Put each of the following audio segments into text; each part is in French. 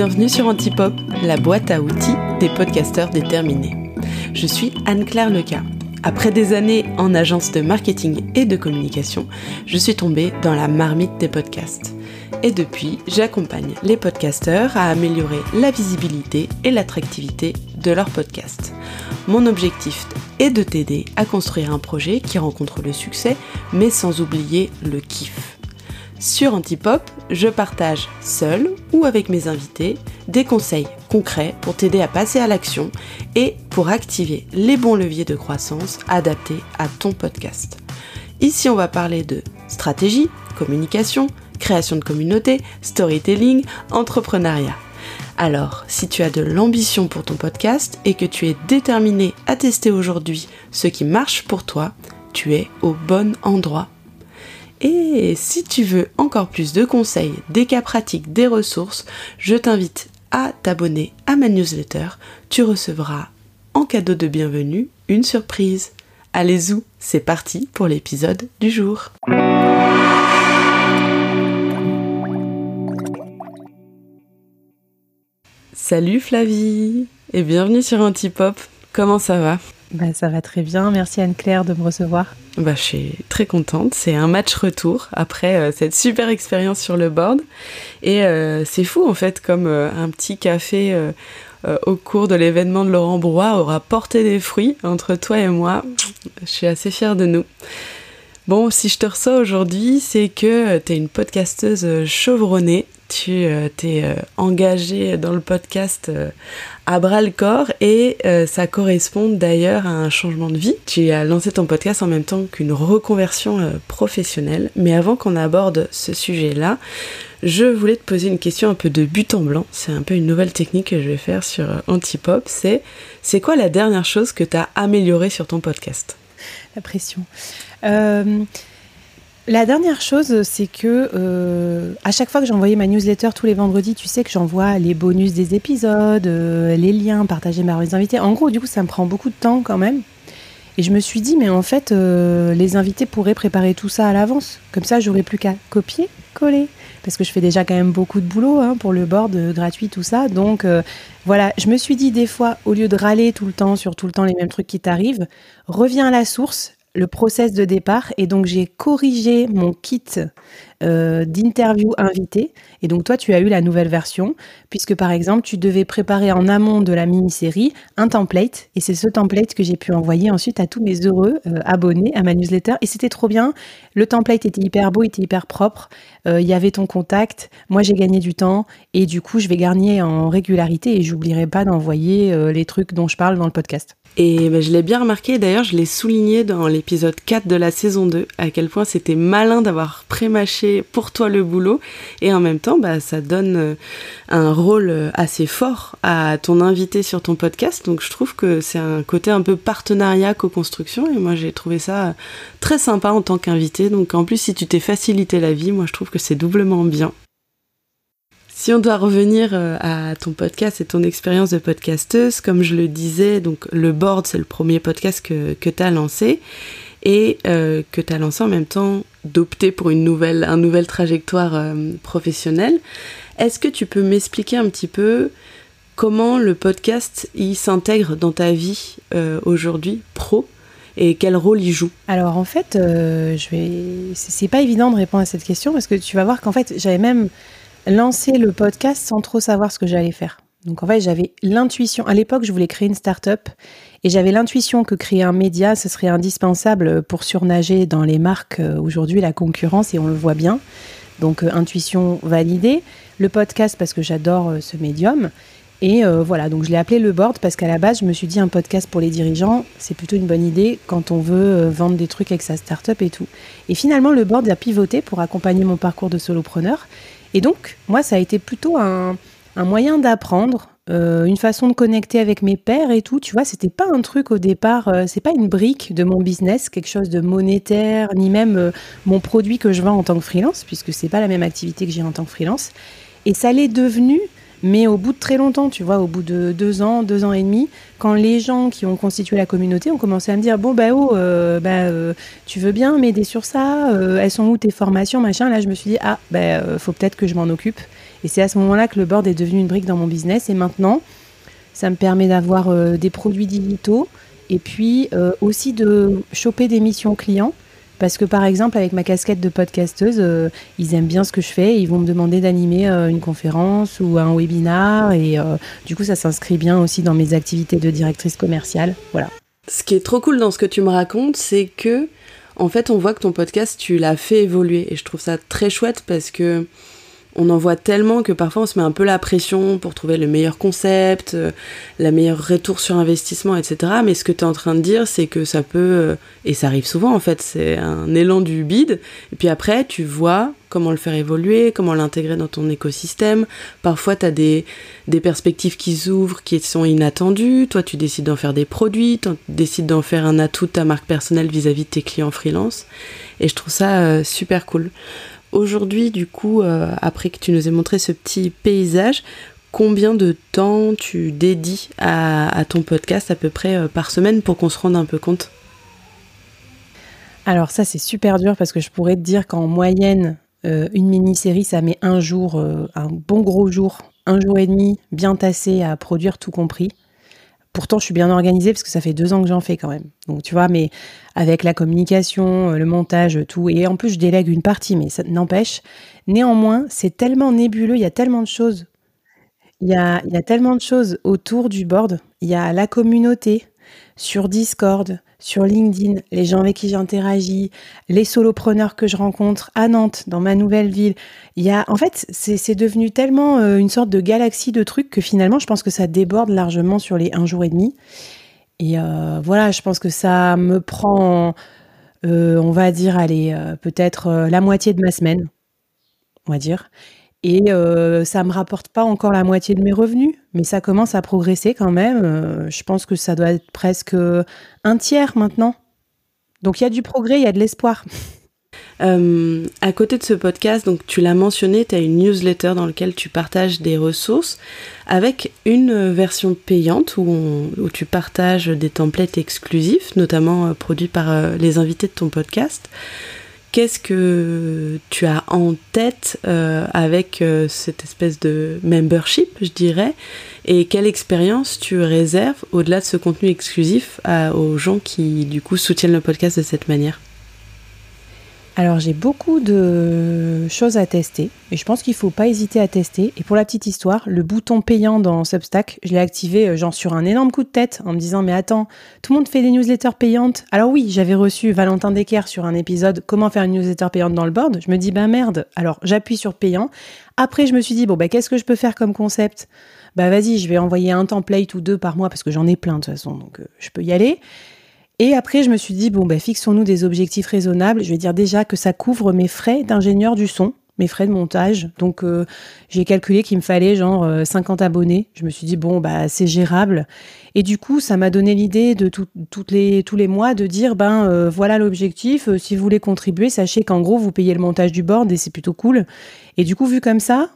Bienvenue sur Antipop, la boîte à outils des podcasteurs déterminés. Je suis Anne-Claire Leca. Après des années en agence de marketing et de communication, je suis tombée dans la marmite des podcasts. Et depuis, j'accompagne les podcasteurs à améliorer la visibilité et l'attractivité de leur podcast. Mon objectif est de t'aider à construire un projet qui rencontre le succès, mais sans oublier le kiff. Sur Antipop, je partage seul ou avec mes invités des conseils concrets pour t'aider à passer à l'action et pour activer les bons leviers de croissance adaptés à ton podcast. Ici, on va parler de stratégie, communication, création de communauté, storytelling, entrepreneuriat. Alors, si tu as de l'ambition pour ton podcast et que tu es déterminé à tester aujourd'hui ce qui marche pour toi, tu es au bon endroit et si tu veux encore plus de conseils, des cas pratiques, des ressources, je t'invite à t'abonner à ma newsletter. Tu recevras en cadeau de bienvenue une surprise. Allez y c'est parti pour l'épisode du jour. Salut Flavie et bienvenue sur Antipop. Comment ça va? Bah, Ça va très bien, merci Anne-Claire de me recevoir. Bah, je suis très contente. C'est un match retour après euh, cette super expérience sur le board. Et euh, c'est fou en fait, comme euh, un petit café au cours de l'événement de Laurent Brouard aura porté des fruits entre toi et moi. Je suis assez fière de nous. Bon, si je te reçois aujourd'hui, c'est que tu es une podcasteuse chevronnée tu euh, t'es euh, engagé dans le podcast euh, à bras le corps et ça correspond d'ailleurs à un changement de vie. Tu as lancé ton podcast en même temps qu'une reconversion professionnelle. Mais avant qu'on aborde ce sujet-là, je voulais te poser une question un peu de but en blanc. C'est un peu une nouvelle technique que je vais faire sur Antipop. C'est c'est quoi la dernière chose que tu as améliorée sur ton podcast? La pression. La dernière chose, c'est que euh, à chaque fois que j'envoyais ma newsletter tous les vendredis, tu sais que j'envoie les bonus des épisodes, euh, les liens partagés par les invités. En gros, du coup, ça me prend beaucoup de temps quand même. Et je me suis dit, mais en fait, euh, les invités pourraient préparer tout ça à l'avance. Comme ça, j'aurais plus qu'à copier, coller. Parce que je fais déjà quand même beaucoup de boulot hein, pour le board gratuit, tout ça. Donc voilà, je me suis dit des fois, au lieu de râler tout le temps sur tout le temps les mêmes trucs qui t'arrivent, reviens à la source, le process de départ et donc j'ai corrigé mon kit euh, d'interview invité. Et donc toi tu as eu la nouvelle version puisque par exemple tu devais préparer en amont de la mini-série un template. Et c'est ce template que j'ai pu envoyer ensuite à tous mes heureux euh, abonnés à ma newsletter. Et c'était trop bien. Le template était hyper beau, était hyper propre. Euh, il y avait ton contact. Moi j'ai gagné du temps. Et du coup je vais gagner en régularité et j'oublierai pas d'envoyer les trucs dont je parle dans le podcast. Et ben, je l'ai bien remarqué, d'ailleurs je l'ai souligné dans l'épisode 4 de la saison 2, à quel point c'était malin d'avoir pré-mâché pour toi le boulot, et en même temps bah, ça donne euh, un rôle euh, assez fort à ton invité sur ton podcast, donc je trouve que c'est un côté un peu partenariat co-construction, et moi j'ai trouvé ça très sympa en tant qu'invité, donc en plus si tu t'es facilité la vie, moi je trouve que c'est doublement bien. Si on doit revenir euh, à ton podcast et ton expérience de podcasteuse, comme je le disais, donc le board, c'est le premier podcast que, que tu as lancé et euh, que tu as lancé en même temps d'opter pour une nouvelle, trajectoire euh, professionnelle. Est-ce que tu peux m'expliquer un petit peu comment le podcast il s'intègre dans ta vie aujourd'hui pro et quel rôle il joue? Alors en fait, je vais, c'est pas évident de répondre à cette question parce que tu vas voir qu'en fait j'avais même lancer le podcast sans trop savoir ce que j'allais faire. Donc en fait, j'avais l'intuition. À l'époque, je voulais créer une start-up et j'avais l'intuition que créer un média, ce serait indispensable pour surnager dans les marques euh, aujourd'hui, la concurrence, et on le voit bien. Donc euh, intuition validée. Le podcast parce que j'adore euh, ce médium. Et voilà, donc je l'ai appelé le board parce qu'à la base, je me suis dit un podcast pour les dirigeants, c'est plutôt une bonne idée quand on veut vendre des trucs avec sa start-up et tout. Et finalement, le board a pivoté pour accompagner mon parcours de solopreneur. Et donc, moi, ça a été plutôt un, moyen d'apprendre, euh, une façon de connecter avec mes pairs et tout. Tu vois, c'était pas un truc au départ, euh, c'est pas une brique de mon business, quelque chose de monétaire, ni même euh, mon produit que je vends en tant que freelance, puisque c'est pas la même activité que j'ai en tant que freelance. Et ça l'est devenu Mais au bout de très longtemps, tu vois, au bout de deux ans, deux ans et demi, quand les gens qui ont constitué la communauté ont commencé à me dire bon bah oh, euh, bah, euh, tu veux bien m'aider sur ça euh, Elles sont où tes formations machin? Là, je me suis dit ah bah faut peut-être que je m'en occupe. Et c'est à ce moment-là que le board est devenu une brique dans mon business. Et maintenant, ça me permet d'avoir des produits digitaux et puis aussi de choper des missions clients. Parce que par exemple, avec ma casquette de podcasteuse, euh, ils aiment bien ce que je fais. ils vont me demander d'animer euh, une conférence ou un webinar. Et euh, du coup, ça s'inscrit bien aussi dans mes activités de directrice commerciale. Voilà. Ce qui est trop cool dans ce que tu me racontes, c'est que, en fait, on voit que ton podcast, tu l'as fait évoluer. Et je trouve ça très chouette parce que on en voit tellement que parfois on se met un peu la pression pour trouver le meilleur concept, euh, la meilleure retour sur investissement, etc. Mais ce que tu es en train de dire, c'est que ça peut, euh, et ça arrive souvent en fait, c'est un élan du bide, et puis après tu vois comment le faire évoluer, comment l'intégrer dans ton écosystème. Parfois tu as des, des perspectives qui s'ouvrent, qui sont inattendues, toi tu décides d'en faire des produits, tu décides d'en faire un atout de ta marque personnelle vis-à-vis de tes clients freelance, et je trouve ça euh, super cool. Aujourd'hui, du coup, euh, après que tu nous aies montré ce petit paysage, combien de temps tu dédies à, ton podcast à peu près euh, par semaine pour qu'on se rende un peu compte? Alors ça, c'est super dur parce que je pourrais te dire qu'en moyenne, euh, une mini-série, ça met un jour, un bon gros jour, un jour et demi, bien tassé à produire tout compris. Pourtant, je suis bien organisée parce que ça fait deux ans que j'en fais quand même. Donc, tu vois, mais avec la communication, euh, le montage, tout. Et en plus, je délègue une partie, mais ça n'empêche. Néanmoins, c'est tellement nébuleux, il y a tellement de choses. Il y a, il y a tellement de choses autour du board. Il y a la communauté sur Discord, sur LinkedIn, les gens avec qui j'interagis, les solopreneurs que je rencontre à Nantes, dans ma nouvelle ville. Il y a, en fait, c'est devenu tellement euh, une sorte de galaxie de trucs que finalement, je pense que ça déborde largement sur les un jour et demi. Et euh, voilà, je pense que ça me prend, euh, on va dire, allez, peut-être la moitié de ma semaine, on va dire. Et ça ça me rapporte pas encore la moitié de mes revenus, mais ça commence à progresser quand même. je pense que ça doit être presque un tiers maintenant. Donc il y a du progrès, il y a de l'espoir. à côté de ce podcast, donc tu l'as mentionné, tu as une newsletter dans laquelle tu partages des ressources avec une version payante où, où tu partages des templates exclusifs, notamment produits par les invités de ton podcast. Qu'est-ce que tu as en tête euh, avec euh, cette espèce de membership, je dirais, et quelle expérience tu réserves au-delà de ce contenu exclusif aux gens qui du coup soutiennent le podcast de cette manière? Alors j'ai beaucoup de choses à tester et je pense qu'il faut pas hésiter à tester. Et pour la petite histoire, le bouton payant dans Substack, je l'ai activé euh, genre sur un énorme coup de tête en me disant mais attends, tout le monde fait des newsletters payantes? Alors oui, j'avais reçu Valentin Decker sur un épisode comment faire une newsletter payante dans le board. Je me dis ben merde. Alors j'appuie sur payant. Après je me suis dit bon ben qu'est-ce que je peux faire comme concept? Bah vas-y, je vais envoyer un template ou deux par mois parce que j'en ai plein de toute façon donc euh, je peux y aller. Et après, je me suis dit, bon, ben, fixons-nous des objectifs raisonnables. Je vais dire déjà que ça couvre mes frais d'ingénieur du son, mes frais de montage. Donc, euh, j'ai calculé qu'il me fallait genre 50 euh, abonnés. Je me suis dit, bon, bah, c'est gérable. Et du coup, ça m'a donné l'idée de toutes les, tous les mois de dire, ben, euh, voilà l'objectif. si vous voulez contribuer, sachez qu'en gros, vous payez le montage du board et c'est plutôt cool. Et du coup, vu comme ça,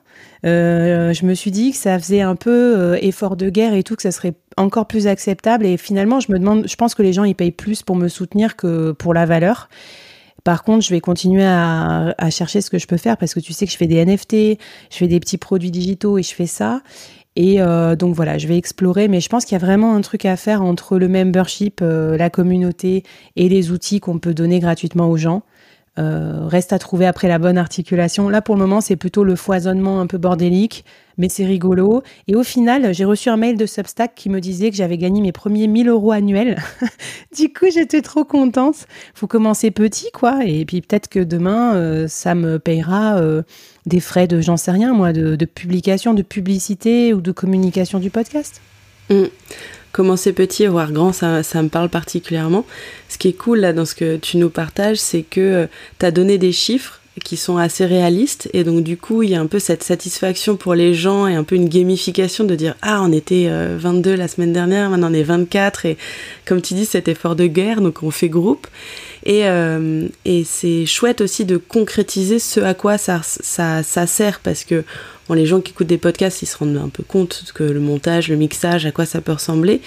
je me suis dit que ça faisait un peu effort de guerre et tout, que ça serait encore plus acceptable. Et finalement, je me demande, je pense que les gens ils payent plus pour me soutenir que pour la valeur. Par contre, je vais continuer à, chercher ce que je peux faire parce que tu sais que je fais des NFT, je fais des petits produits digitaux et je fais ça. Et euh, donc voilà, je vais explorer, mais je pense qu'il y a vraiment un truc à faire entre le membership, euh, la communauté et les outils qu'on peut donner gratuitement aux gens. Euh, reste à trouver après la bonne articulation. Là, pour le moment, c'est plutôt le foisonnement un peu bordélique, mais c'est rigolo. Et au final, j'ai reçu un mail de Substack qui me disait que j'avais gagné mes premiers 1000 euros annuels. du coup, j'étais trop contente. Faut commencer petit, quoi. Et puis peut-être que demain, euh, ça me payera euh, des frais de, j'en sais rien, moi, de, publication, de publicité ou de communication du podcast. Mmh commencer petit et voir grand, ça, me parle particulièrement. Ce qui est cool là dans ce que tu nous partages, c'est que euh, tu as donné des chiffres qui sont assez réalistes et donc du coup il y a un peu cette satisfaction pour les gens et un peu une gamification de dire ah on était 22 euh, la semaine dernière maintenant on est 24 et comme tu dis cet effort de guerre donc on fait groupe et, euh, et c'est chouette aussi de concrétiser ce à quoi ça, ça, ça sert parce que les gens qui écoutent des podcasts, ils se rendent un peu compte que le montage, le mixage, à quoi ça peut ressembler.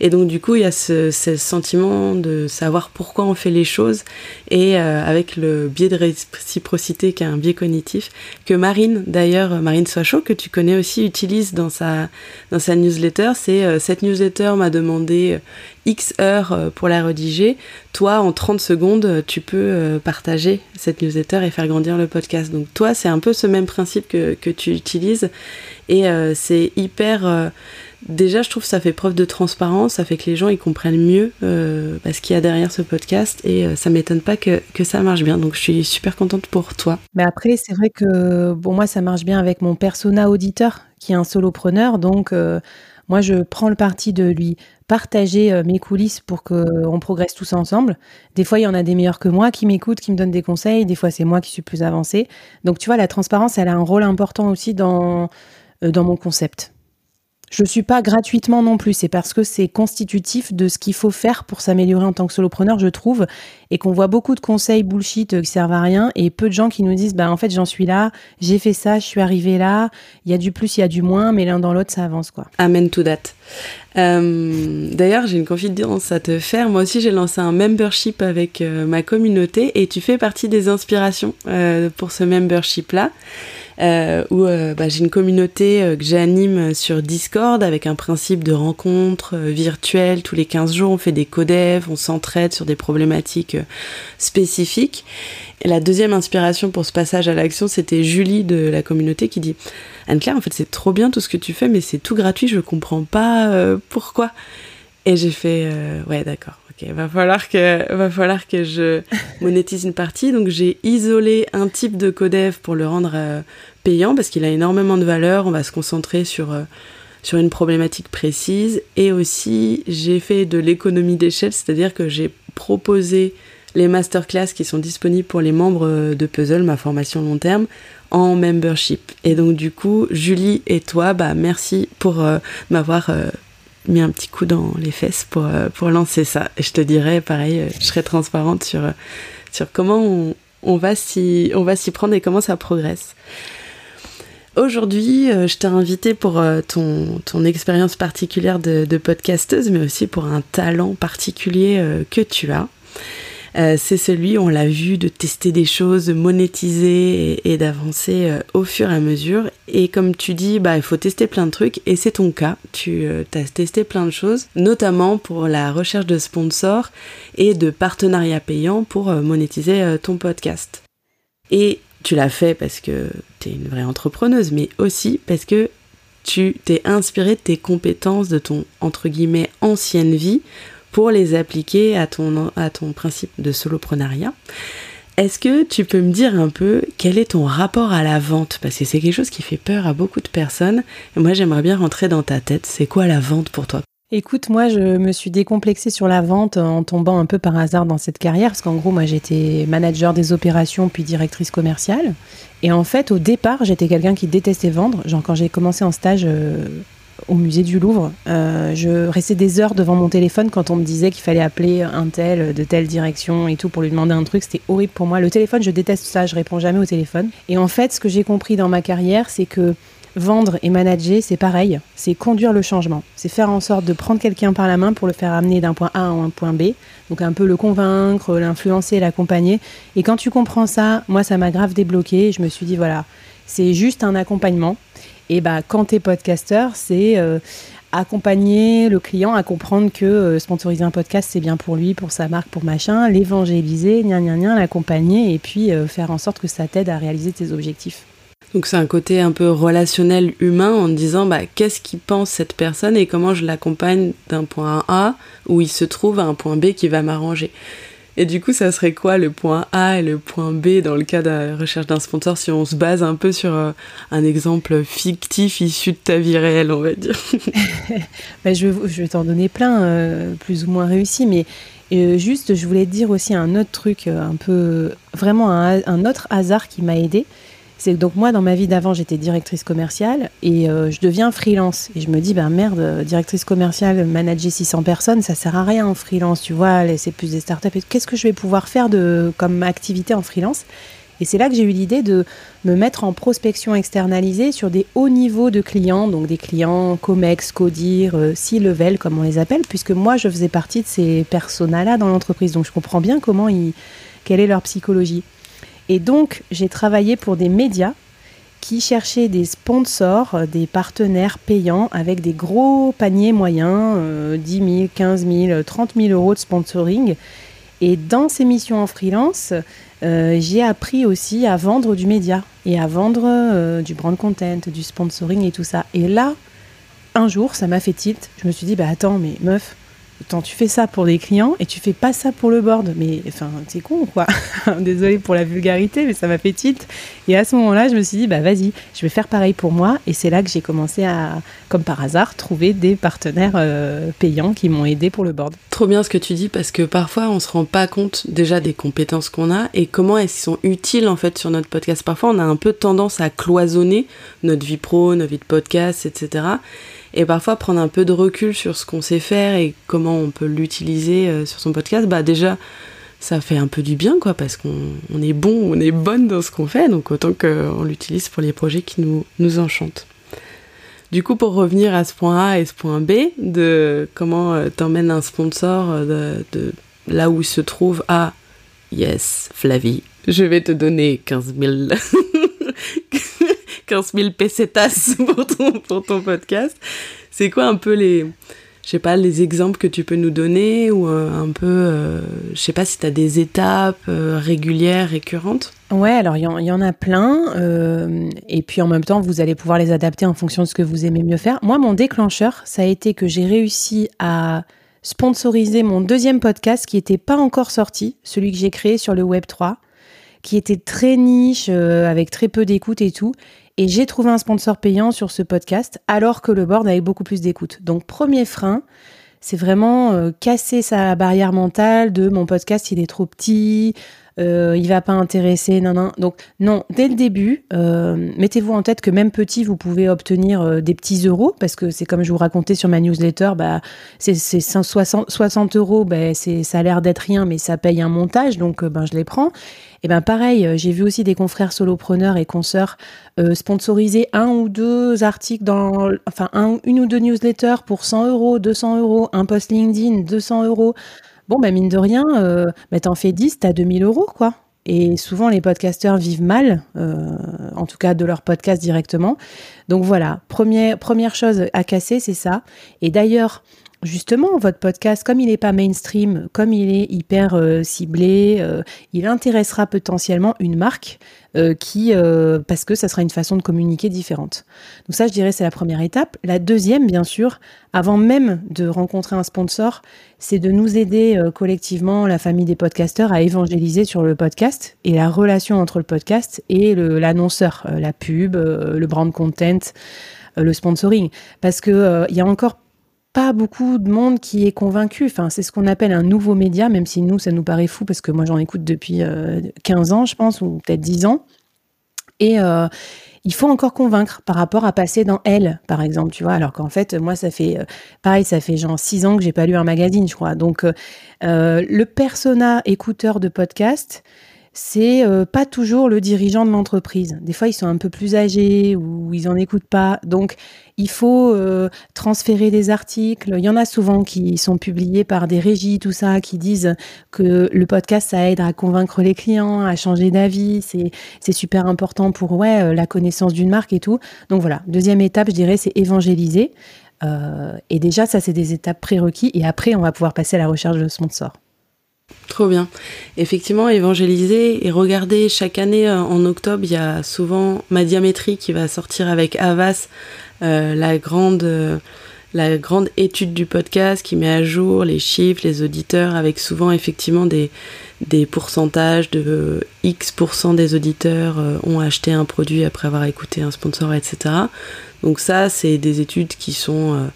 Et donc, du coup, il y a ce, sentiment de savoir pourquoi on fait les choses et euh, avec le biais de réciprocité qui est un biais cognitif que Marine, d'ailleurs, Marine Soichot, que tu connais aussi, utilise dans sa, dans sa newsletter. C'est euh, cette newsletter m'a demandé X heures euh, pour la rédiger, toi, en 30 secondes, tu peux euh, partager cette newsletter et faire grandir le podcast. Donc toi, c'est un peu ce même principe que, tu utilises. Et euh, c'est hyper... déjà, je trouve que ça fait preuve de transparence, ça fait que les gens ils comprennent mieux ce qu'il y a derrière ce podcast. Et ça m'étonne pas que, que, ça marche bien. Donc je suis super contente pour toi. Mais après, c'est vrai que bon, moi, ça marche bien avec mon persona auditeur qui est un solopreneur. Donc... Moi, je prends le parti de lui partager euh, mes coulisses pour qu'on progresse tous ensemble. Des fois, il y en a des meilleurs que moi qui m'écoutent, qui me donnent des conseils. Des fois, c'est moi qui suis plus avancée. Donc, tu vois, la transparence, elle a un rôle important aussi dans, euh, dans mon concept. Je suis pas gratuitement non plus, c'est parce que c'est constitutif de ce qu'il faut faire pour s'améliorer en tant que solopreneur, je trouve, et qu'on voit beaucoup de conseils bullshit qui servent à rien, et peu de gens qui nous disent, bah en fait j'en suis là, j'ai fait ça, je suis arrivé là, il y a du plus, il y a du moins, mais l'un dans l'autre ça avance quoi. Amen to that. Euh, d'ailleurs, j'ai une confidence à te faire. Moi aussi, j'ai lancé un membership avec euh, ma communauté et tu fais partie des inspirations euh, pour ce membership-là euh, où euh, bah, j'ai une communauté euh, que j'anime sur Discord avec un principe de rencontre euh, virtuelle. Tous les 15 jours, on fait des codev, on s'entraide sur des problématiques spécifiques. Et la deuxième inspiration pour ce passage à l'action, c'était Julie de la communauté qui dit Anne-Claire, en fait, c'est trop bien tout ce que tu fais, mais c'est tout gratuit, je comprends pas pourquoi. Et j'ai fait Ouais, d'accord va falloir que, va falloir que je monétise une partie. Donc j'ai isolé un type de codev pour le rendre euh, payant parce qu'il a énormément de valeur. On va se concentrer sur euh, sur une problématique précise. Et aussi j'ai fait de l'économie d'échelle, c'est-à-dire que j'ai proposé les masterclass qui sont disponibles pour les membres euh, de Puzzle, ma formation long terme, en membership. Et donc du coup, Julie et toi, bah merci pour m'avoir mis un petit coup dans les fesses pour, euh, pour lancer ça. Et je te dirais, pareil, euh, je serai transparente sur, euh, sur comment on, on va s'y prendre et comment ça progresse. Aujourd'hui, je t'ai invité pour ton, ton expérience particulière de, de, podcasteuse, mais aussi pour un talent particulier que tu as. Euh, c'est celui, on l'a vu, de tester des choses, de monétiser et, d'avancer euh, au fur et à mesure. Et comme tu dis, bah, il faut tester plein de trucs, et c'est ton cas. Tu euh, as testé plein de choses, notamment pour la recherche de sponsors et de partenariats payants pour monétiser ton podcast. Et tu l'as fait parce que tu es une vraie entrepreneuse, mais aussi parce que tu t'es inspiré de tes compétences, de ton ancienne vie pour les appliquer à ton, à ton principe de soloprenariat. Est-ce que tu peux me dire un peu quel est ton rapport à la vente? Parce que c'est quelque chose qui fait peur à beaucoup de personnes. Moi, j'aimerais bien rentrer dans ta tête. C'est quoi la vente pour toi? Écoute, moi, je me suis décomplexée sur la vente en tombant un peu par hasard dans cette carrière, parce qu'en gros, moi, j'étais manager des opérations puis directrice commerciale. Et en fait, au départ, j'étais quelqu'un qui détestait vendre. Genre, quand j'ai commencé en stage, euh, au musée du Louvre. Euh, je restais des heures devant mon téléphone quand on me disait qu'il fallait appeler un tel de telle direction et tout pour lui demander un truc. C'était horrible pour moi. Le téléphone, je déteste ça. Je réponds jamais au téléphone. Et en fait, ce que j'ai compris dans ma carrière, c'est que vendre et manager, c'est pareil. C'est conduire le changement. C'est faire en sorte de prendre quelqu'un par la main pour le faire amener d'un point A à un point B. Donc un peu le convaincre, l'influencer, l'accompagner. Et quand tu comprends ça, moi, ça m'a grave débloqué. Je me suis dit, voilà, c'est juste un accompagnement. Et bah, quand tu es podcasteur, c'est euh, accompagner le client à comprendre que euh, sponsoriser un podcast, c'est bien pour lui, pour sa marque, pour machin, l'évangéliser, gna gna gna, l'accompagner et puis euh, faire en sorte que ça t'aide à réaliser tes objectifs. Donc c'est un côté un peu relationnel humain en disant bah, qu'est-ce qu'il pense cette personne et comment je l'accompagne d'un point A où il se trouve à un point B qui va m'arranger. Et du coup, ça serait quoi le point A et le point B dans le cas de la recherche d'un sponsor si on se base un peu sur euh, un exemple fictif issu de ta vie réelle, on va dire? Bah, Je, vais t'en donner plein, euh, plus ou moins réussis, mais euh, juste, je voulais te dire aussi un autre truc, un peu, vraiment un autre hasard qui m'a aidé. C'est donc moi, dans ma vie d'avant, j'étais directrice commerciale et euh, je deviens freelance. Et je me dis, ben merde, euh, directrice commerciale, manager 600 personnes, ça sert à rien en freelance, tu vois, c'est plus des startups. Qu'est-ce que je vais pouvoir faire de, comme activité en freelance? Et c'est là que j'ai eu l'idée de me mettre en prospection externalisée sur des hauts niveaux de clients, donc des clients COMEX, CODIR, euh, C-level comme on les appelle, puisque moi je faisais partie de ces personas-là dans l'entreprise. Donc je comprends bien comment ils, quelle est leur psychologie. Et donc j'ai travaillé pour des médias qui cherchaient des sponsors, euh, des partenaires payants avec des gros paniers moyens, 10 000, 15 000, 30 000 euros de sponsoring. Et dans ces missions en freelance, euh, j'ai appris aussi à vendre du média et à vendre euh, du brand content, du sponsoring et tout ça. Et là, un jour, ça m'a fait tilt. Je me suis dit, bah attends, mais meuf, Attends, tu fais ça pour des clients et tu fais pas ça pour le board. Mais enfin, c'est con quoi. Désolée pour la vulgarité, mais ça m'a fait tilt. Et à ce moment-là, je me suis dit, bah vas-y, je vais faire pareil pour moi. Et c'est là que j'ai commencé à, comme par hasard, trouver des partenaires euh, payants qui m'ont aidé pour le board. Trop bien ce que tu dis parce que parfois on se rend pas compte déjà des compétences qu'on a et comment elles sont utiles en fait sur notre podcast. Parfois on a un peu tendance à cloisonner notre vie pro, notre vie de podcast, etc et parfois prendre un peu de recul sur ce qu'on sait faire et comment on peut l'utiliser euh, sur son podcast, bah déjà ça fait un peu du bien quoi parce qu'on est bon, on est bonne dans ce qu'on fait donc autant qu'on l'utilise pour les projets qui nous, nous enchantent. Du coup, pour revenir à ce point A et ce point B, de comment euh, t'emmènes un sponsor euh, de, là où il se trouve à Yes, Flavie, je vais te donner 15 000 15 000 pesetas pour ton, pour ton podcast. C'est quoi un peu les, je sais pas, les exemples que tu peux nous donner ou euh, un peu, euh, je sais pas si tu as des étapes euh, régulières, récurrentes? Ouais, alors il y, en a plein. et puis en même temps, vous allez pouvoir les adapter en fonction de ce que vous aimez mieux faire. Moi, mon déclencheur, ça a été que j'ai réussi à sponsoriser mon deuxième podcast qui n'était pas encore sorti, celui que j'ai créé sur le Web 3, qui était très niche, avec très peu d'écoute et tout. Et j'ai trouvé un sponsor payant sur ce podcast alors que le board avait beaucoup plus d'écoute. Donc premier frein, c'est vraiment euh, casser sa barrière mentale de mon podcast il est trop petit, euh, il va pas intéresser, non, non. Donc, non, dès le début, euh, mettez-vous en tête que même petit, vous pouvez obtenir euh, des petits euros, parce que c'est comme je vous racontais sur ma newsletter, bah, c'est 60, 60 euros, bah, ça a l'air d'être rien, mais ça paye un montage, donc ben, je les prends. Et ben pareil, j'ai vu aussi des confrères solopreneurs et consoeurs sponsoriser un ou deux articles dans, enfin, un, une ou deux newsletters pour 100 euros, 200 euros, un post LinkedIn, 200 euros. Bon, bah, mine de rien, euh, bah, t'en fais 10, t'as 2000 euros, quoi. Et souvent, les podcasteurs vivent mal, euh, en tout cas de leur podcast directement. Donc voilà, première, première chose à casser, c'est ça. Et d'ailleurs, justement, votre podcast, comme il n'est pas mainstream, comme il est hyper euh, ciblé, euh, il intéressera potentiellement une marque euh, qui, parce que ça sera une façon de communiquer différente. Donc ça, je dirais, c'est la première étape. La deuxième, bien sûr, avant même de rencontrer un sponsor, c'est de nous aider collectivement, la famille des podcasteurs, à évangéliser sur le podcast et la relation entre le podcast et l'annonceur, la pub, le brand content le sponsoring. Parce que il y a encore pas beaucoup de monde qui est convaincu. C'est ce qu'on appelle un nouveau média, même si nous, ça nous paraît fou parce que moi, j'en écoute depuis 15 euh, ans, je pense, ou peut-être 10 ans. Et euh, il faut encore convaincre par rapport à passer dans Elle, par exemple, tu vois. Alors qu'en fait, moi, ça fait euh, pareil, ça fait genre 6 ans que j'ai pas lu un magazine, je crois. Donc, le persona écouteur de podcast, c'est euh, pas toujours le dirigeant de l'entreprise. Des fois, ils sont un peu plus âgés ou ils en écoutent pas. Donc, il faut euh, transférer des articles. Il y en a souvent qui sont publiés par des régies, tout ça, qui disent que le podcast, ça aide à convaincre les clients, à changer d'avis. C'est, c'est super important pour ouais, euh, la connaissance d'une marque et tout. Donc voilà, deuxième étape, je dirais, c'est évangéliser. et déjà, ça, c'est des étapes prérequis. Et après, on va pouvoir passer à la recherche de sponsors. Trop bien. Effectivement, évangéliser et regarder chaque année euh, en octobre, il y a souvent ma diamétrie qui va sortir avec Avas, euh, la grande euh, la grande étude du podcast qui met à jour les chiffres, les auditeurs, avec souvent effectivement des pourcentages de X% des auditeurs ont acheté un produit après avoir écouté un sponsor, etc. Donc ça, c'est des études qui sont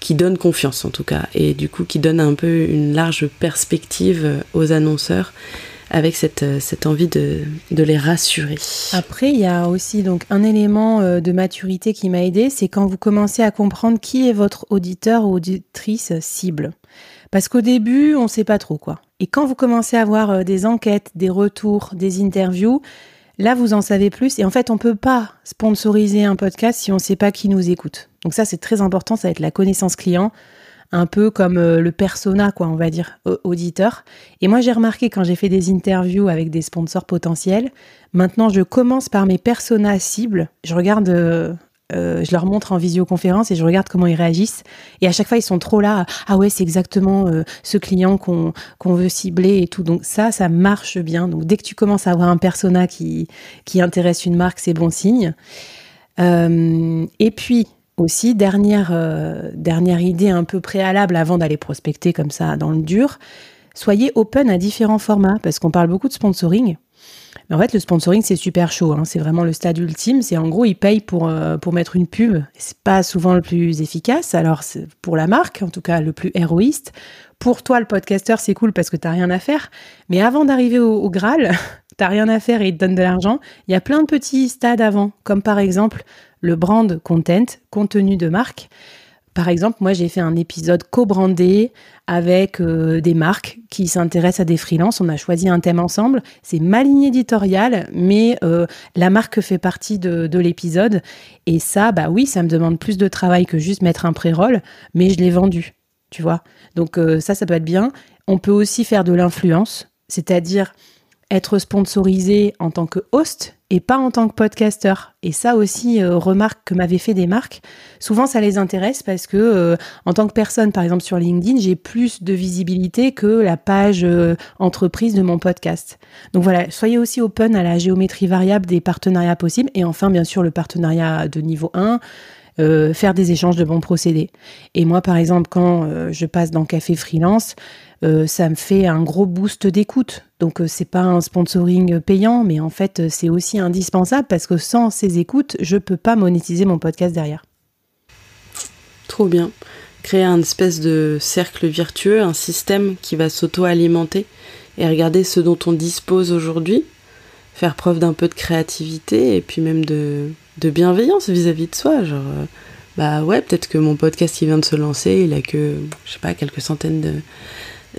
qui, donne confiance en tout cas, et du coup qui donne un peu une large perspective aux annonceurs avec cette, cette envie de, de, les rassurer. Après, il y a aussi donc un élément de maturité qui m'a aidé, c'est quand vous commencez à comprendre qui est votre auditeur ou auditrice cible. Parce qu'au début, on ne sait pas trop quoi. Et quand vous commencez à avoir des enquêtes, des retours, des interviews, Là, vous en savez plus. Et en fait, on peut pas sponsoriser un podcast si on ne sait pas qui nous écoute. Donc ça, c'est très important. Ça va être la connaissance client, un peu comme euh, le persona, quoi, on va dire, auditeur. Et moi, j'ai remarqué quand j'ai fait des interviews avec des sponsors potentiels, maintenant, je commence par mes personas cibles. Je regarde euh, euh, je leur montre en visioconférence et je regarde comment ils réagissent. Et à chaque fois, ils sont trop là. Ah ouais, c'est exactement ce client qu'on qu'on veut cibler et tout. Donc ça, ça marche bien. Donc dès que tu commences à avoir un persona qui, qui intéresse une marque, c'est bon signe. Et puis aussi, dernière, dernière idée un peu préalable avant d'aller prospecter comme ça dans le dur, soyez open à différents formats parce qu'on parle beaucoup de sponsoring. Mais en fait, le sponsoring, c'est super chaud. Hein. C'est vraiment le stade ultime. C'est en gros, ils payent pour, euh, pour mettre une pub. C'est pas souvent le plus efficace. Alors, pour la marque, en tout cas, le plus héroïste. Pour toi, le podcasteur, c'est cool parce que t'as rien à faire. Mais avant d'arriver au Graal, t'as rien à faire et ils te donnent de l'argent. Il y a plein de petits stades avant, comme par exemple le brand content, contenu de marque. Par exemple, moi, j'ai fait un épisode co-brandé avec euh, des marques qui s'intéressent à des freelances. On a choisi un thème ensemble. C'est ma ligne éditoriale, mais euh, la marque fait partie de, de l'épisode. Et ça, bah oui, ça me demande plus de travail que juste mettre un pré-roll, mais je l'ai vendu, tu vois. Donc euh, ça, ça peut être bien. On peut aussi faire de l'influence, c'est-à-dire être sponsorisé en tant que host et pas en tant que podcasteur. Et ça aussi, euh, remarque que m'avaient fait des marques. Souvent, ça les intéresse parce que euh, en tant que personne, par exemple sur LinkedIn, j'ai plus de visibilité que la page euh, entreprise de mon podcast. Donc voilà, soyez aussi open à la géométrie variable des partenariats possibles. Et enfin, bien sûr, le partenariat de niveau 1. Faire des échanges de bons procédés. Et moi, par exemple, quand je passe dans Café Freelance, euh, ça me fait un gros boost d'écoute. Donc euh, c'est pas un sponsoring payant, mais en fait euh, c'est aussi indispensable parce que sans ces écoutes, je peux pas monétiser mon podcast derrière. Trop bien. Créer un espèce de cercle virtueux, un système qui va s'auto-alimenter et regarder ce dont on dispose aujourd'hui, faire preuve d'un peu de créativité et puis même de, bienveillance vis-à-vis de soi. Genre, bah ouais, peut-être que mon podcast qui vient de se lancer, il a que, je sais pas, quelques centaines de,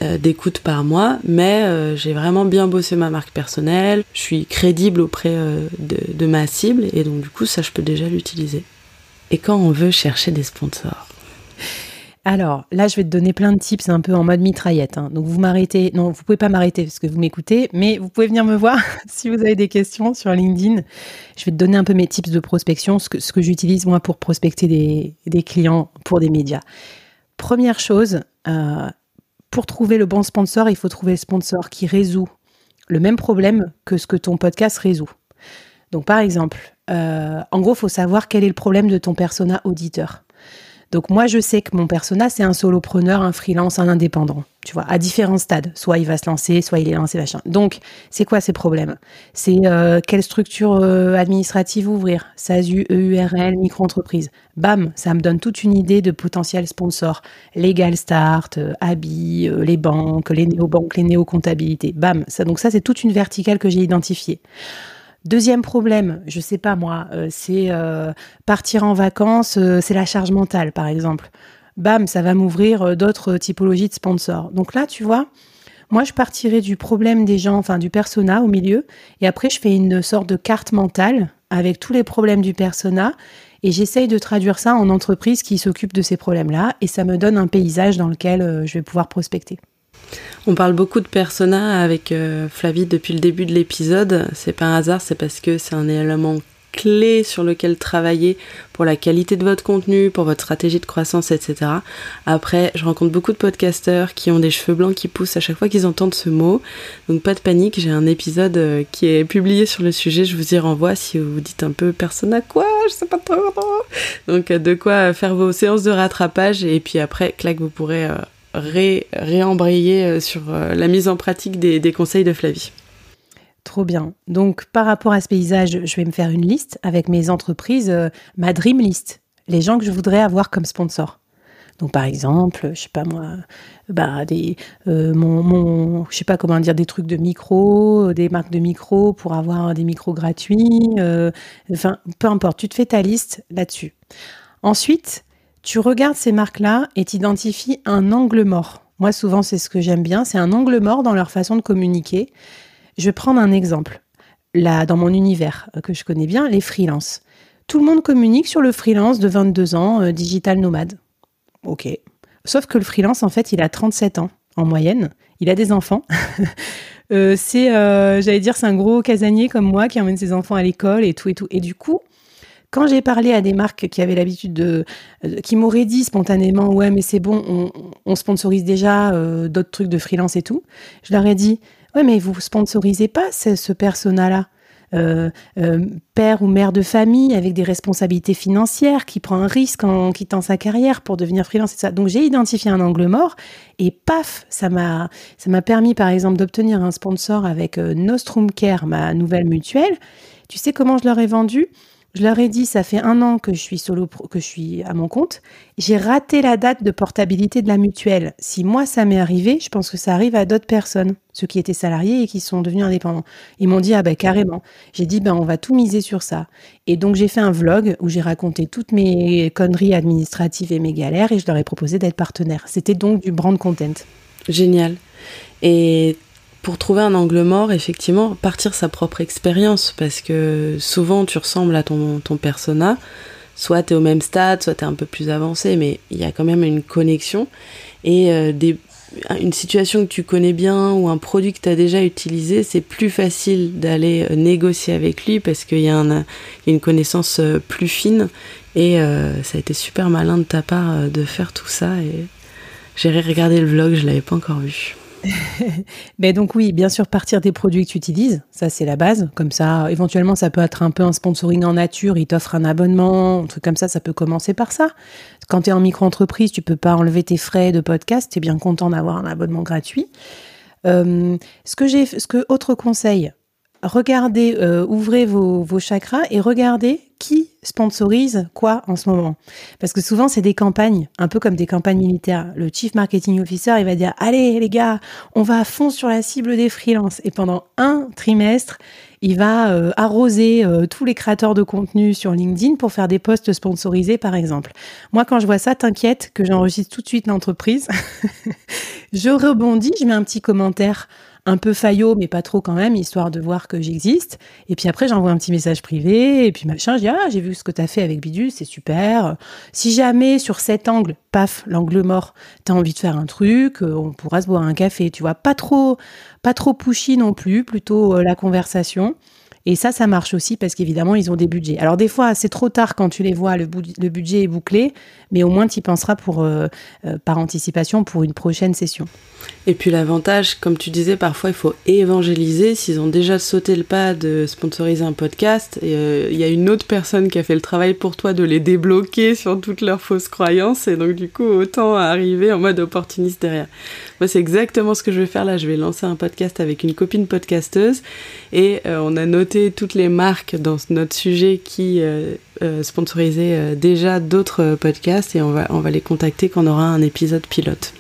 euh, d'écoute par mois, mais euh, j'ai vraiment bien bossé ma marque personnelle, je suis crédible auprès euh, de, ma cible et donc du coup ça je peux déjà l'utiliser. Et quand on veut chercher des sponsors alors là, je vais te donner plein de tips un peu en mode mitraillette. Hein. Donc vous m'arrêtez, non, vous pouvez pas m'arrêter parce que vous m'écoutez, mais vous pouvez venir me voir si vous avez des questions sur LinkedIn. Je vais te donner un peu mes tips de prospection, ce que, j'utilise moi pour prospecter des, clients pour des médias. Première chose, euh, pour trouver le bon sponsor, il faut trouver le sponsor qui résout le même problème que ce que ton podcast résout. Donc par exemple, euh, en gros, faut savoir quel est le problème de ton persona auditeur. Donc moi, je sais que mon persona, c'est un solopreneur, un freelance, un indépendant, tu vois, à différents stades. Soit il va se lancer, soit il est lancé, machin. Donc, c'est quoi ces problèmes? C'est euh, quelle structure euh, administrative ouvrir? SASU, EURL, micro-entreprise. Bam, ça me donne toute une idée de potentiel sponsor. Legal Start, euh, Abi, les banques, les néobanques, les néo-comptabilités. Bam, ça, donc ça, c'est toute une verticale que j'ai identifiée. Deuxième problème, je sais pas moi, euh, c'est euh, partir en vacances, euh, c'est la charge mentale par exemple. Bam, ça va m'ouvrir d'autres typologies de sponsors. Donc là, tu vois, moi je partirai du problème des gens, enfin du persona au milieu, et après je fais une sorte de carte mentale avec tous les problèmes du persona, et j'essaye de traduire ça en entreprise qui s'occupe de ces problèmes-là, et ça me donne un paysage dans lequel je vais pouvoir prospecter. On parle beaucoup de persona avec euh, Flavie depuis le début de l'épisode. C'est pas un hasard, c'est parce que c'est un élément clé sur lequel travailler pour la qualité de votre contenu, pour votre stratégie de croissance, etc. Après, je rencontre beaucoup de podcasteurs qui ont des cheveux blancs qui poussent à chaque fois qu'ils entendent ce mot. Donc pas de panique, j'ai un épisode euh, qui est publié sur le sujet, je vous y renvoie si vous dites un peu persona quoi, je sais pas trop. Donc euh, de quoi faire vos séances de rattrapage et puis après, clac, vous pourrez ré, réembrayer euh, sur euh, la mise en pratique des, conseils de Flavie. Trop bien. Donc, par rapport à ce paysage, je vais me faire une liste avec mes entreprises, euh, ma dream list, les gens que je voudrais avoir comme sponsor. Donc par exemple, je sais pas moi, bah des, mon, je sais pas comment dire, des trucs de micro, des marques de micro pour avoir des micros gratuits. Enfin, peu importe, tu te fais ta liste là-dessus. Ensuite, tu regardes ces marques-là et tu identifies un angle mort. Moi, souvent, c'est ce que j'aime bien, c'est un angle mort dans leur façon de communiquer. Je vais prendre un exemple. Là, dans mon univers que je connais bien, les freelances. Tout le monde communique sur le freelance de 22 ans, euh, digital nomade. Ok. Sauf que le freelance, en fait, il a 37 ans en moyenne. Il a des enfants. Euh, c'est, euh, j'allais dire, c'est un gros casanier comme moi qui emmène ses enfants à l'école et tout et tout. Et du coup, quand j'ai parlé à des marques qui avaient l'habitude de, qui m'auraient dit spontanément, ouais, mais c'est bon, on, sponsorise déjà d'autres trucs de freelance et tout, je leur ai dit, ouais, mais vous sponsorisez pas ce, persona-là. Euh, euh, père ou mère de famille avec des responsabilités financières, qui prend un risque en quittant sa carrière pour devenir freelance et ça. Donc j'ai identifié un angle mort et paf, ça m'a ça m'a permis par exemple d'obtenir un sponsor avec euh, Nostrum Care, ma nouvelle mutuelle. Tu sais comment je leur ai vendu? Je leur ai dit, ça fait un an que je suis solo, que je suis à mon compte. J'ai raté la date de portabilité de la mutuelle. Si moi ça m'est arrivé, je pense que ça arrive à d'autres personnes, ceux qui étaient salariés et qui sont devenus indépendants. Ils m'ont dit ah ben carrément. J'ai dit ben on va tout miser sur ça. Et donc j'ai fait un vlog où j'ai raconté toutes mes conneries administratives et mes galères et je leur ai proposé d'être partenaire. C'était donc du brand content. Génial. Et pour trouver un angle mort, effectivement, partir sa propre expérience, parce que souvent tu ressembles à ton, persona, soit tu es au même stade, soit tu es un peu plus avancé, mais il y a quand même une connexion. Et euh, des, une situation que tu connais bien ou un produit que tu as déjà utilisé, c'est plus facile d'aller euh, négocier avec lui parce qu'il y, a une connaissance euh, plus fine. Et ça a été super malin de ta part de faire tout ça. Et j'ai regardé le vlog, je l'avais pas encore vu. Mais donc oui, bien sûr, partir des produits que tu utilises, ça c'est la base. Comme ça, éventuellement, ça peut être un peu un sponsoring en nature, il t'offre un abonnement, un truc comme ça, ça peut commencer par ça. Quand tu es en micro-entreprise, tu peux pas enlever tes frais de podcast, tu es bien content d'avoir un abonnement gratuit. Euh, ce que j'ai, ce que autre conseil, regardez, euh, ouvrez vos, vos, chakras et regardez qui sponsorise quoi en ce moment? Parce que souvent, c'est des campagnes, un peu comme des campagnes militaires. Le chief marketing officer, il va dire, allez les gars, on va à fond sur la cible des freelances. Et pendant un trimestre, il va euh, arroser euh, tous les créateurs de contenu sur LinkedIn pour faire des posts sponsorisés, par exemple. Moi, quand je vois ça, t'inquiète que j'enregistre tout de suite l'entreprise. je rebondis, je mets un petit commentaire un peu faillot, mais pas trop quand même, histoire de voir que j'existe. Et puis après, j'envoie un petit message privé, et puis machin, je dis, ah, j'ai vu ce que tu as fait avec Bidule, c'est super. Si jamais, sur cet angle, paf, l'angle mort, tu as envie de faire un truc, euh, on pourra se boire un café, tu vois. Pas trop, pas trop pushy non plus, plutôt euh, la conversation. Et ça, ça marche aussi parce qu'évidemment, ils ont des budgets. Alors des fois, c'est trop tard quand tu les vois, le, budget est bouclé, mais au moins tu y penseras pour, euh, euh, par anticipation pour une prochaine session. Et puis l'avantage, comme tu disais, parfois il faut évangéliser. S'ils ont déjà sauté le pas de sponsoriser un podcast, euh, il y a une autre personne qui a fait le travail pour toi de les débloquer sur toutes leurs fausses croyances. Et donc du coup, autant arriver en mode opportuniste derrière. Moi, c'est exactement ce que je vais faire là. Je vais lancer un podcast avec une copine podcasteuse et euh, on a noté toutes les marques dans notre sujet qui euh, euh, sponsorisaient déjà d'autres podcasts et on va, on va les contacter quand on aura un épisode pilote.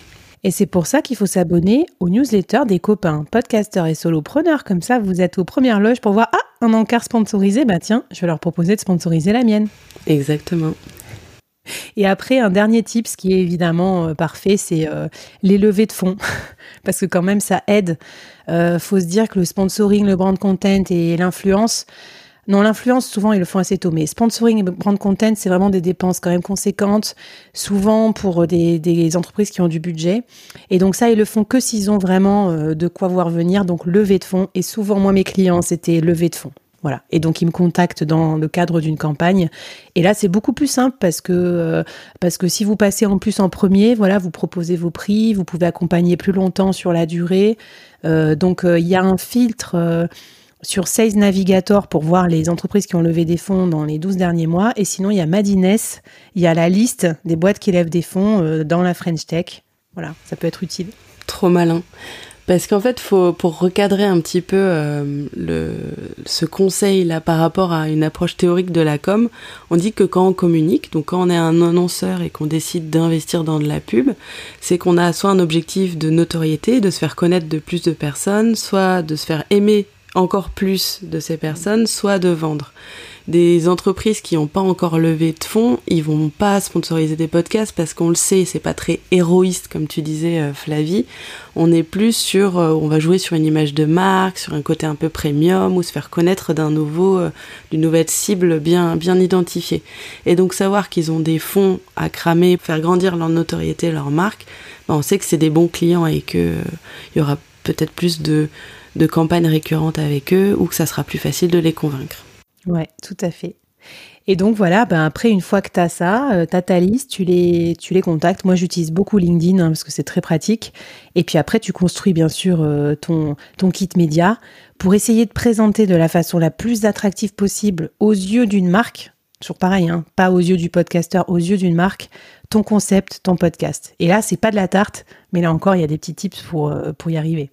Et c'est pour ça qu'il faut s'abonner aux newsletters des copains, podcasteurs et solopreneurs. Comme ça, vous êtes aux premières loges pour voir, ah, un encart sponsorisé, bah tiens, je vais leur proposer de sponsoriser la mienne. Exactement. Et après, un dernier tip, ce qui est évidemment euh, parfait, c'est euh, les levées de fonds. Parce que quand même, ça aide. Euh, faut se dire que le sponsoring, le brand content et l'influence, non, l'influence, souvent, ils le font assez tôt, mais sponsoring et brand content, c'est vraiment des dépenses quand même conséquentes, souvent pour des, des, entreprises qui ont du budget. Et donc ça, ils le font que s'ils ont vraiment de quoi voir venir, donc levée de fonds. Et souvent, moi, mes clients, c'était levée de fonds. Et donc, ils me contactent dans le cadre d'une campagne. Et là, c'est beaucoup plus simple parce que, euh, parce que si vous passez en plus en premier, voilà, vous proposez vos prix, vous pouvez accompagner plus longtemps sur la durée. Euh, donc, euh, il y a un filtre sur Sales Navigator pour voir les entreprises qui ont levé des fonds dans les 12 derniers mois. Et sinon, il y a Madines, il y a la liste des boîtes qui lèvent des fonds dans la French Tech. Voilà, ça peut être utile. Trop malin. Parce qu'en fait, pour recadrer un petit peu euh, ce conseil-là par rapport à une approche théorique de la com, on dit que quand on communique, donc quand on est un annonceur et qu'on décide d'investir dans de la pub, c'est qu'on a soit un objectif de notoriété, de se faire connaître de plus de personnes, soit de se faire aimer encore plus de ces personnes, soit de vendre des entreprises qui n'ont pas encore levé de fonds, ils vont pas sponsoriser des podcasts parce qu'on le sait, c'est pas très héroïste comme tu disais euh, Flavie. On est plus sur, euh, on va jouer sur une image de marque, sur un côté un peu premium ou se faire connaître d'un nouveau, euh, d'une nouvelle cible bien bien identifiée. Et donc savoir qu'ils ont des fonds à cramer, faire grandir leur notoriété, leur marque, ben, on sait que c'est des bons clients et que il y aura peut-être plus de de campagnes récurrentes avec eux ou que ça sera plus facile de les convaincre. Ouais, tout à fait. Et donc voilà, ben après, une fois que tu as ça, euh, tu as ta liste, tu les, tu les contactes. Moi, j'utilise beaucoup LinkedIn hein, parce que c'est très pratique. Et puis après, tu construis bien sûr euh, ton, ton kit média pour essayer de présenter de la façon la plus attractive possible aux yeux d'une marque. Toujours pareil, hein, pas aux yeux du podcasteur, aux yeux d'une marque, ton concept, ton podcast. Et là, c'est pas de la tarte, mais là encore, il y a des petits tips pour, euh, pour y arriver.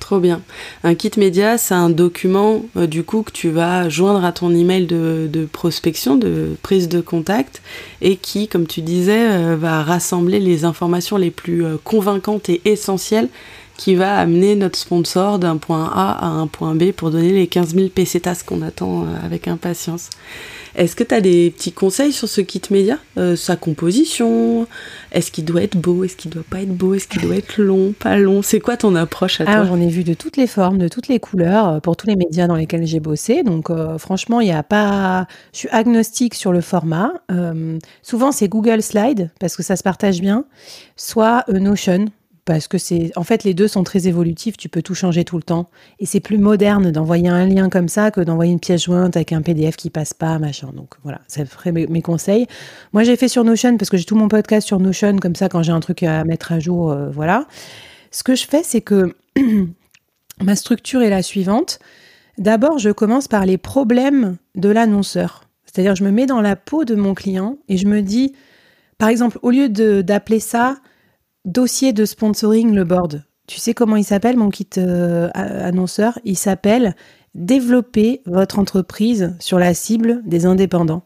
Trop bien. Un kit média, c'est un document euh, du coup que tu vas joindre à ton email de, prospection, de prise de contact, et qui, comme tu disais, euh, va rassembler les informations les plus euh, convaincantes et essentielles qui va amener notre sponsor d'un point A à un point B pour donner les 15 000 pesetas qu'on attend avec impatience. Est-ce que tu as des petits conseils sur ce kit média euh, Sa composition? Est-ce qu'il doit être beau? Est-ce qu'il doit pas être beau? Est-ce qu'il doit être long? Pas long? C'est quoi ton approche à toi? J'en ai vu de toutes les formes, de toutes les couleurs, euh, pour tous les médias dans lesquels j'ai bossé. Donc euh, franchement, il n'y a pas... Je suis agnostique sur le format. souvent, c'est Google Slide, parce que ça se partage bien, soit Notion parce que c'est en fait les deux sont très évolutifs, tu peux tout changer tout le temps et c'est plus moderne d'envoyer un lien comme ça que d'envoyer une pièce jointe avec un PDF qui passe pas machin. Donc voilà, ça ferait mes, conseils. Moi j'ai fait sur Notion parce que j'ai tout mon podcast sur Notion comme ça quand j'ai un truc à mettre à jour euh, voilà. Ce que je fais c'est que ma structure est la suivante. D'abord, je commence par les problèmes de l'annonceur. C'est-à-dire je me mets dans la peau de mon client et je me dis par exemple au lieu d'appeler ça dossier de sponsoring le board. Tu sais comment il s'appelle, mon kit euh, annonceur? Il s'appelle Développer votre entreprise sur la cible des indépendants.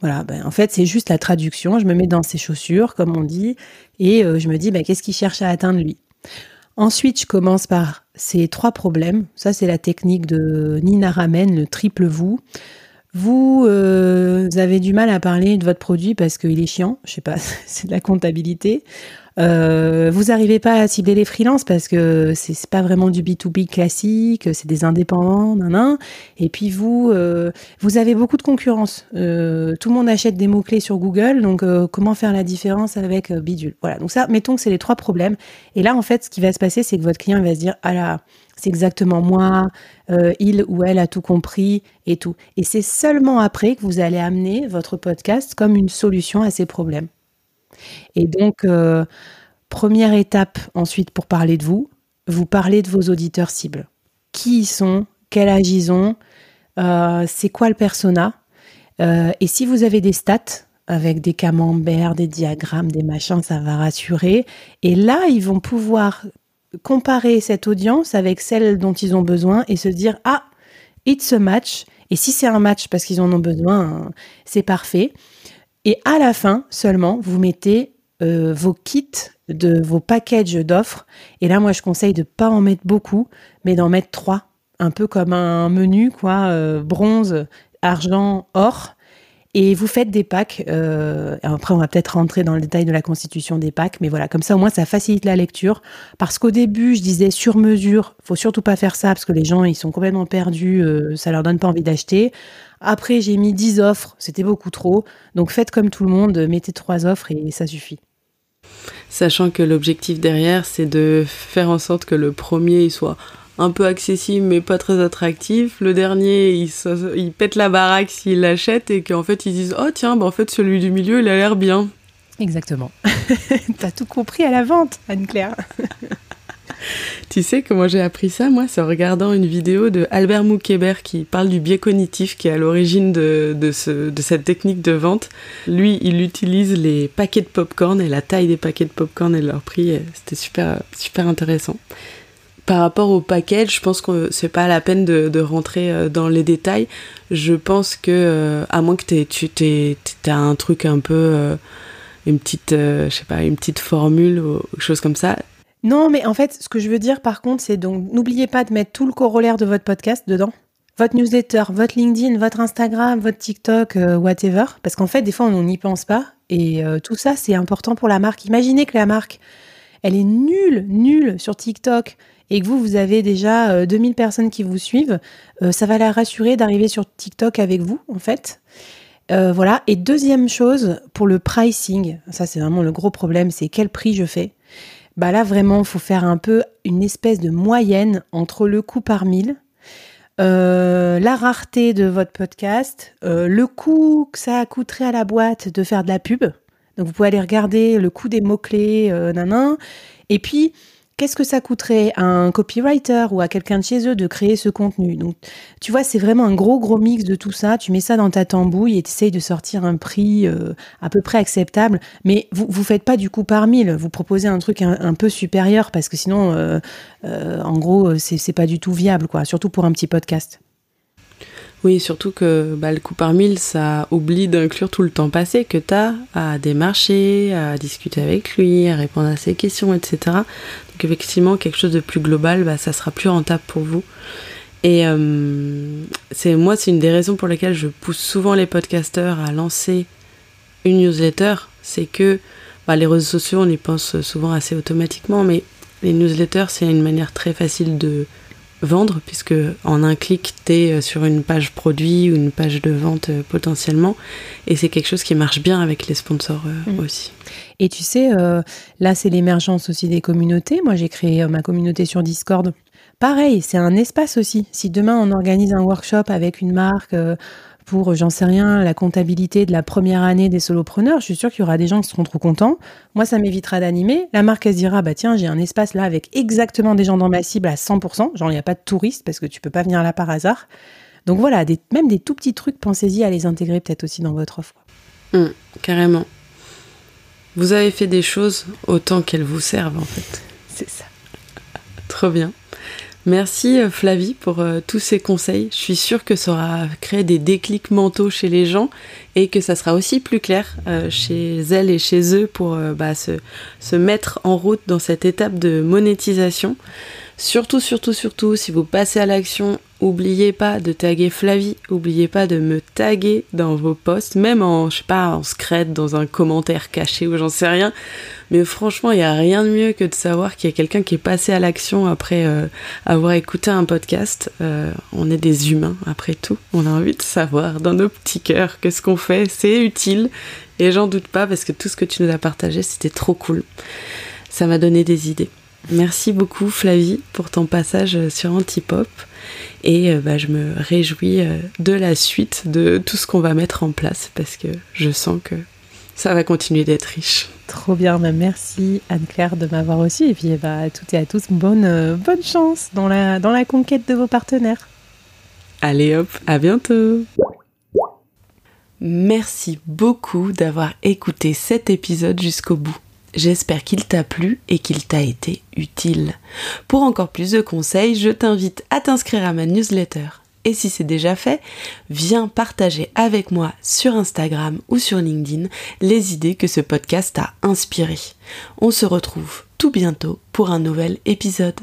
Voilà, ben, en fait, c'est juste la traduction. Je me mets dans ses chaussures, comme on dit, et euh, je me dis, ben, qu'est-ce qu'il cherche à atteindre lui? Ensuite, je commence par ces trois problèmes. Ça, c'est la technique de Nina Ramen, le triple vous. Vous, euh, avez du mal à parler de votre produit parce qu'il est chiant. Je sais pas, c'est de la comptabilité. Euh, vous n'arrivez pas à cibler les freelances parce que c'est pas vraiment du B2B classique, c'est des indépendants, nan, Et puis vous, euh, vous avez beaucoup de concurrence. Euh, tout le monde achète des mots-clés sur Google, donc comment faire la différence avec Bidule? Voilà, donc ça, mettons que c'est les trois problèmes. Et là, en fait, ce qui va se passer, c'est que votre client va se dire, ah là, c'est exactement moi, il ou elle a tout compris et tout. Et c'est seulement après que vous allez amener votre podcast comme une solution à ces problèmes. Et donc, euh, première étape ensuite pour parler de vous, vous parlez de vos auditeurs cibles. Qui ils sont Quel âge ils ont euh, C'est quoi le persona euh, Et si vous avez des stats avec des camemberts, des diagrammes, des machins, ça va rassurer. Et là, ils vont pouvoir comparer cette audience avec celle dont ils ont besoin et se dire ah, it's a match. Et si c'est un match parce qu'ils en ont besoin, c'est parfait. Et à la fin seulement, vous mettez euh, vos kits de vos packages d'offres. Et là, moi, je conseille de pas en mettre beaucoup, mais d'en mettre trois, un peu comme un menu, quoi, euh, bronze, argent, or. Et vous faites des packs. Euh, après, on va peut-être rentrer dans le détail de la constitution des packs, mais voilà, comme ça, au moins, ça facilite la lecture. Parce qu'au début, je disais sur mesure, faut surtout pas faire ça parce que les gens, ils sont complètement perdus, ça leur donne pas envie d'acheter. Après, j'ai mis 10 offres, c'était beaucoup trop. Donc faites comme tout le monde, mettez trois offres et ça suffit. Sachant que l'objectif derrière, c'est de faire en sorte que le premier il soit un peu accessible mais pas très attractif. Le dernier, il, il pète la baraque s'il l'achète et qu'en fait ils disent Oh tiens, bah en fait celui du milieu il a l'air bien. Exactement. T'as tout compris à la vente, Anne-Claire. Tu sais comment j'ai appris ça, moi C'est en regardant une vidéo de Albert Moukébert qui parle du biais cognitif qui est à l'origine de, de cette technique de vente. Lui, il utilise les paquets de popcorn et la taille des paquets de popcorn et leur prix. C'était super, super intéressant. Par rapport au package, je pense que c'est pas la peine de, rentrer euh, dans les détails. Je pense que, euh, à moins que tu aies un truc un peu, euh, une petite, je sais pas, une petite formule ou chose comme ça, non, mais en fait, ce que je veux dire par contre, c'est donc n'oubliez pas de mettre tout le corollaire de votre podcast dedans. Votre newsletter, votre LinkedIn, votre Instagram, votre TikTok, euh, whatever. Parce qu'en fait, des fois, on n'y pense pas. Et euh, tout ça, c'est important pour la marque. Imaginez que la marque, elle est nulle, nulle sur TikTok et que vous, vous avez déjà 2000 euh, personnes qui vous suivent, ça va la rassurer d'arriver sur TikTok avec vous, en fait. voilà. Et deuxième chose, pour le pricing, ça c'est vraiment le gros problème, c'est quel prix je fais bah là vraiment, il faut faire un peu une espèce de moyenne entre le coût par mille, euh, la rareté de votre podcast, euh, le coût que ça coûterait à la boîte de faire de la pub. Donc vous pouvez aller regarder le coût des mots-clés, euh, nanan. Et puis, qu'est-ce que ça coûterait à un copywriter ou à quelqu'un de chez eux de créer ce contenu? Donc, tu vois, c'est vraiment un gros, gros mix de tout ça. Tu mets ça dans ta tambouille et tu essayes de sortir un prix euh, à peu près acceptable. Mais vous ne faites pas du coup par mille. Vous proposez un truc un, peu supérieur parce que sinon, euh, euh, en gros, c'est pas du tout viable, quoi. Surtout pour un petit podcast. Oui, surtout que bah, le coup par mille, ça oublie d'inclure tout le temps passé que tu à démarcher, à discuter avec lui, à répondre à ses questions, etc. Donc effectivement, quelque chose de plus global, bah, ça sera plus rentable pour vous. Et euh, c'est moi, c'est une des raisons pour lesquelles je pousse souvent les podcasteurs à lancer une newsletter. C'est que bah, les réseaux sociaux, on y pense souvent assez automatiquement, mais les newsletters, c'est une manière très facile de vendre, puisque en un clic, tu es euh, sur une page produit ou une page de vente euh, potentiellement. Et c'est quelque chose qui marche bien avec les sponsors euh, mm. aussi. Et tu sais, là, c'est l'émergence aussi des communautés. Moi, j'ai créé ma communauté sur Discord. Pareil, c'est un espace aussi. Si demain, on organise un workshop avec une marque pour, j'en sais rien, la comptabilité de la première année des solopreneurs, je suis sûre qu'il y aura des gens qui seront trop contents. Moi, ça m'évitera d'animer. La marque, elle se dira, bah tiens, j'ai un espace là avec exactement des gens dans ma cible à 100%. Genre, il n'y a pas de touristes parce que tu peux pas venir là par hasard. Donc voilà, des, même des tout petits trucs, pensez-y à les intégrer peut-être aussi dans votre offre. Hum, carrément. Vous avez fait des choses autant qu'elles vous servent en fait. C'est ça. Trop bien. Merci euh, Flavie pour euh, tous ces conseils. Je suis sûre que ça aura créé des déclics mentaux chez les gens et que ça sera aussi plus clair euh, chez elles et chez eux pour bah, se, se, mettre en route dans cette étape de monétisation. Surtout, surtout, surtout, si vous passez à l'action, oubliez pas de taguer Flavie, oubliez pas de me taguer dans vos posts, même en, je sais pas, en secret, dans un commentaire caché ou j'en sais rien. Mais franchement, il n'y a rien de mieux que de savoir qu'il y a quelqu'un qui est passé à l'action après euh, avoir écouté un podcast. Euh, on est des humains, après tout. On a envie de savoir dans nos petits cœurs que ce qu'on fait, c'est utile. Et j'en doute pas parce que tout ce que tu nous as partagé, c'était trop cool. Ça m'a donné des idées. Merci beaucoup Flavie pour ton passage sur Antipop et euh, bah, je me réjouis euh, de la suite de tout ce qu'on va mettre en place parce que je sens que ça va continuer d'être riche. Trop bien, bah, merci Anne-Claire de m'avoir reçu et puis bah, à toutes et à tous, bonne, euh, bonne chance dans la, dans la conquête de vos partenaires. Allez hop, à bientôt Merci beaucoup d'avoir écouté cet épisode jusqu'au bout. J'espère qu'il t'a plu et qu'il t'a été utile. Pour encore plus de conseils, je t'invite à t'inscrire à ma newsletter. Et si c'est déjà fait, viens partager avec moi sur Instagram ou sur LinkedIn les idées que ce podcast a inspirées. On se retrouve tout bientôt pour un nouvel épisode.